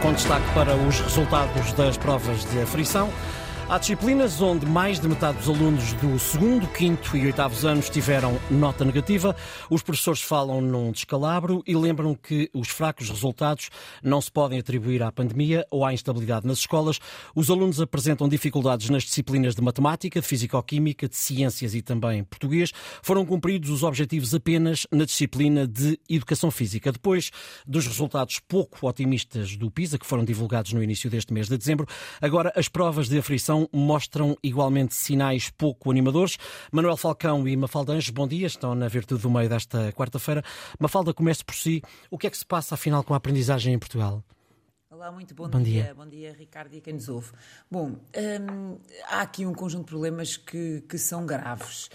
com destaque para os resultados das provas de aflição. Há disciplinas onde mais de metade dos alunos do segundo, quinto e oitavos anos tiveram nota negativa. Os professores falam num descalabro e lembram que os fracos resultados não se podem atribuir à pandemia ou à instabilidade nas escolas. Os alunos apresentam dificuldades nas disciplinas de matemática, de fisicoquímica, de ciências e também português. Foram cumpridos os objetivos apenas na disciplina de educação física. Depois dos resultados pouco otimistas do PISA, que foram divulgados no início deste mês de dezembro, agora as provas de aflição mostram igualmente sinais pouco animadores. Manuel Falcão e Mafalda Anjos, bom dia, estão na virtude do meio desta quarta-feira. Mafalda, comece por si. O que é que se passa, afinal, com a aprendizagem em Portugal? Olá, muito bom, bom dia. dia. Bom dia, Ricardo e quem nos ouve. Bom, hum, há aqui um conjunto de problemas que, que são graves.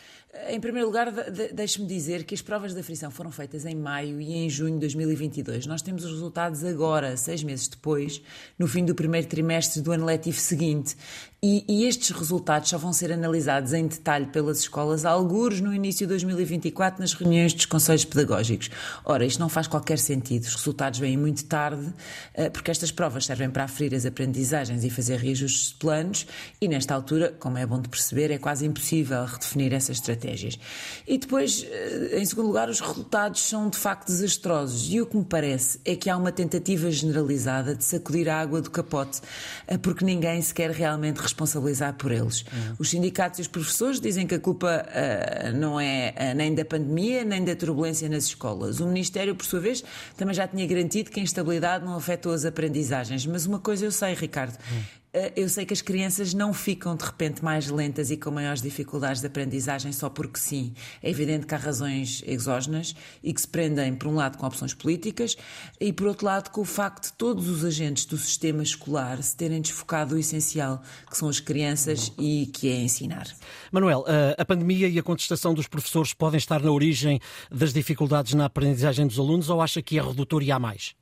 Em primeiro lugar, deixe-me dizer que as provas da frição foram feitas em maio e em junho de 2022. Nós temos os resultados agora, seis meses depois, no fim do primeiro trimestre do ano letivo seguinte. E, e estes resultados só vão ser analisados em detalhe pelas escolas, alguns no início de 2024, nas reuniões dos conselhos pedagógicos. Ora, isto não faz qualquer sentido. Os resultados vêm muito tarde, eh, porque estas provas servem para aferir as aprendizagens e fazer reajustes de planos, e nesta altura, como é bom de perceber, é quase impossível redefinir essa estratégia estratégias. E depois, eh, em segundo lugar, os resultados são de facto desastrosos. E o que me parece é que há uma tentativa generalizada de sacudir a água do capote, eh, porque ninguém se quer realmente responsabilizar por eles. Uhum. Os sindicatos e os professores dizem que a culpa uh, não é uh, nem da pandemia, nem da turbulência nas escolas. O Ministério, por sua vez, também já tinha garantido que a instabilidade não afetou as aprendizagens. Mas uma coisa eu sei, Ricardo. Uhum eu sei que as crianças não ficam de repente mais lentas e com maiores dificuldades de aprendizagem só porque sim. É evidente que há razões exógenas e que se prendem, por um lado, com opções políticas e, por outro lado, com o facto de todos os agentes do sistema escolar se terem desfocado o essencial, que são as crianças e que é ensinar. Manuel, eh, a pandemia e a contestação dos professores podem estar na origem das dificuldades na aprendizagem dos alunos ou acha que é redutor e há mais?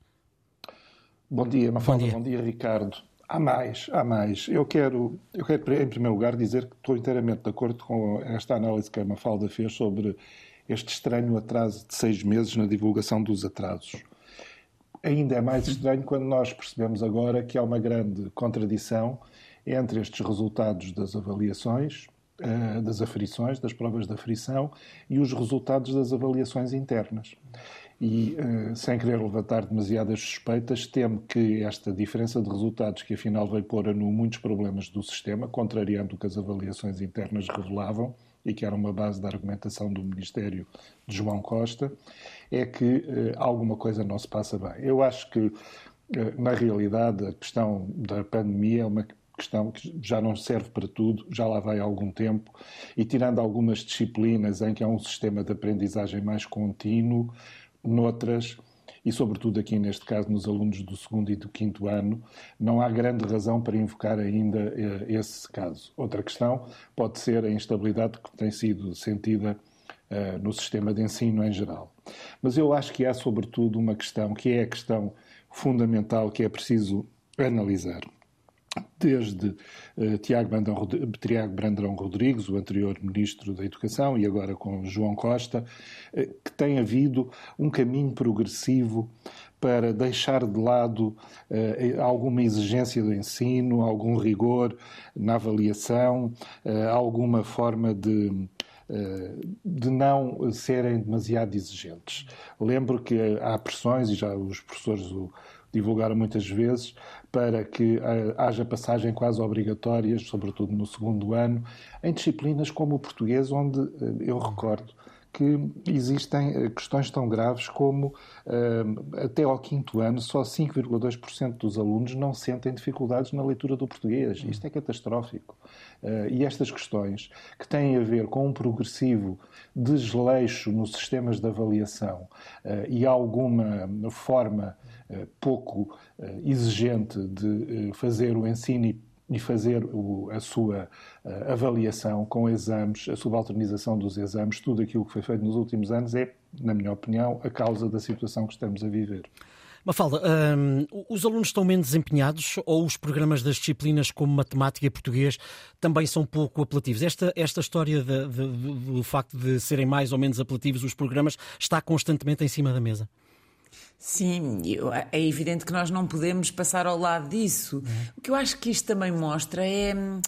Bom dia, Mafalda. Bom dia, bom dia Ricardo. Há mais, há mais. Eu quero, eu quero, em primeiro lugar, dizer que estou inteiramente de acordo com esta análise que a Mafalda fez sobre este estranho atraso de seis meses na divulgação dos atrasos. Ainda é mais estranho quando nós percebemos agora que há uma grande contradição entre estes resultados das avaliações, eh, das aferições, das provas de aferição e os resultados das avaliações internas e, uh, sem querer levantar demasiadas suspeitas, temo que esta diferença de resultados, que afinal veio pôr a nu muitos problemas do sistema, contrariando o que as avaliações internas revelavam e que era uma base da argumentação do Ministério de João Costa, é que uh, alguma coisa não se passa bem. Eu acho que, uh, na realidade, a questão da pandemia é uma questão que já não serve para tudo, já lá vai há algum tempo, e tirando algumas disciplinas em que há um sistema de aprendizagem mais contínuo, noutras, e sobretudo aqui neste caso nos alunos do segundo e do quinto ano, não há grande razão para invocar ainda eh, esse caso. Outra questão pode ser a instabilidade que tem sido sentida uh, no sistema de ensino em geral. Mas eu acho que há sobretudo uma questão que é a questão fundamental que é preciso analisar desde uh, Tiago, Brandão, Tiago Brandão Rodrigues, o anterior Ministro da Educação, e agora com João Costa, uh, que tem havido um caminho progressivo para deixar de lado uh, alguma exigência do ensino, algum rigor na avaliação, alguma forma de de não serem demasiado exigentes. Lembro que há pressões, e já os professores o divulgaram muitas vezes, para que uh, haja passagem quase obrigatórias, sobretudo no segundo ano, em disciplinas como o português, onde uh, eu recordo que existem eh, questões tão graves como até ao quinto ano só 5,2% dos alunos não sentem dificuldades na leitura do português. Isto é catastrófico. E estas questões que têm a ver com um progressivo desleixo nos sistemas de avaliação e alguma forma pouco exigente de fazer o ensino e fazer a sua avaliação com exames, a subalternização dos exames, tudo aquilo que foi feito nos últimos anos é, na minha opinião, a causa da situação que estamos a viver. Mafalda, um, os alunos estão menos empenhados ou os programas das disciplinas como matemática e português também são pouco apelativos? Esta, esta história de, de, do facto de serem mais ou menos apelativos os programas está constantemente em cima da mesa? Sim, é evidente que nós não podemos passar ao lado disso. Uhum. O que eu acho que isto também mostra é hum,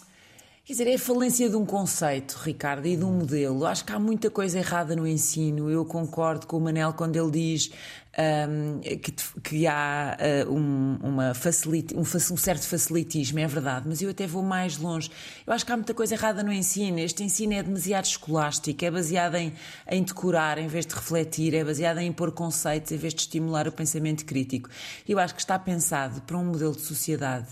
Quer dizer, é a falência de um conceito, Ricardo, e de um modelo. Acho que há muita coisa errada no ensino. Eu concordo com o Manel quando ele diz um, que, que, há uh, um, uma facilite, um, um, certo facilitismo, é verdade, mas eu até vou mais longe. Eu acho que há muita coisa errada no ensino. Este ensino é demasiado escolástico, é baseado em, em decorar em vez de refletir, é baseado em impor conceitos em vez de estimular o pensamento crítico. Eu acho que está pensado para um modelo de sociedade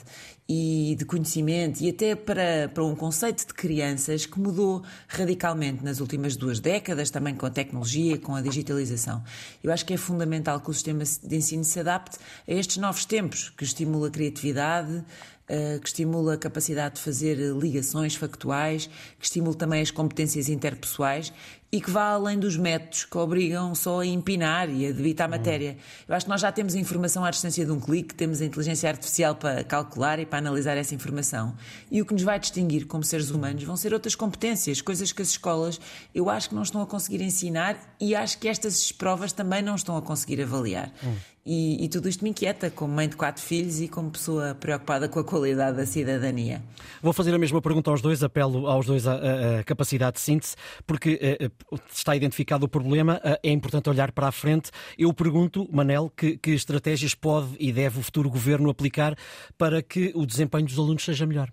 e de conhecimento e até para, para um conceito de crianças que mudou radicalmente nas últimas duas décadas, também com a tecnologia, com a digitalização. Eu acho que é fundamental que o sistema de ensino se adapte a estes novos tempos, que estimula a criatividade, que estimula a capacidade de fazer ligações factuais, que estimula também as competências interpessoais e que vá além dos métodos que obrigam só a empinar e a debitar a matéria. Eu acho que nós já temos a informação à distância de um clique, temos a inteligência artificial para calcular e para analisar essa informação. E o que nos vai distinguir como seres humanos vão ser outras competências, coisas que as escolas eu acho que não estão a conseguir ensinar e acho que estas provas também não estão a conseguir avaliar. Hum. E, e, tudo isto me inquieta, como mãe de quatro filhos e como pessoa preocupada com a qualidade da cidadania. Vou fazer a mesma pergunta aos dois, apelo aos dois a capacidade de síntese, porque eh, eh, está identificado o problema, eh, é importante olhar para a frente. Eu pergunto, Manel, que, que estratégias pode e deve o futuro governo aplicar para que o desempenho dos alunos seja melhor?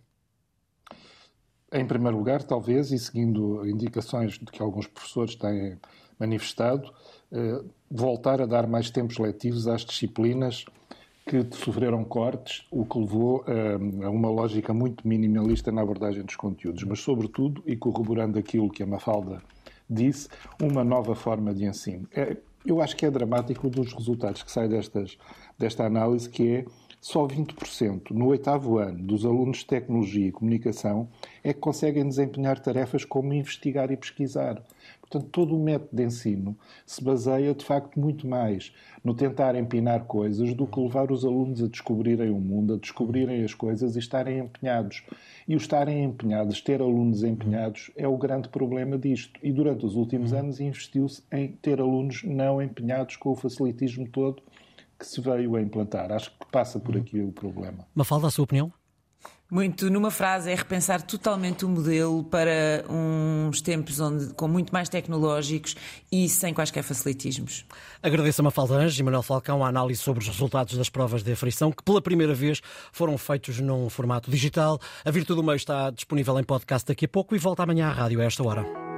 Em primeiro lugar, talvez, e seguindo indicações de que alguns professores têm manifestado, eh, voltar a dar mais tempos letivos às disciplinas que sofreram cortes, o que levou eh, a uma lógica muito minimalista na abordagem dos conteúdos, mas, sobretudo, e corroborando aquilo que a Mafalda disse, uma nova forma de ensino. É, eu acho que é dramático dos resultados que saem destas, desta análise, que é só 20% no oitavo ano dos alunos de tecnologia e comunicação é que conseguem desempenhar tarefas como investigar e pesquisar. Portanto, todo o método de ensino se baseia, de facto, muito mais no tentar empinar coisas do que levar os alunos a descobrirem o mundo, a descobrirem as coisas e estarem empenhados. E o estarem empenhados, ter alunos empenhados, é o grande problema disto. E durante os últimos anos investiu-se em ter alunos não empenhados com o facilitismo todo que se veio a implantar. Acho que passa por aqui o problema. Mafalda, a sua opinião? Muito numa frase, é repensar totalmente o modelo para uns tempos onde, com muito mais tecnológicos e sem quaisquer facilitismos. Agradeço a Mafalda Anjos e Manuel Falcão a análise sobre os resultados das provas de aflição, que pela primeira vez foram feitos num formato digital. A Virtude do Meio está disponível em podcast daqui a pouco e volta amanhã à rádio a esta hora.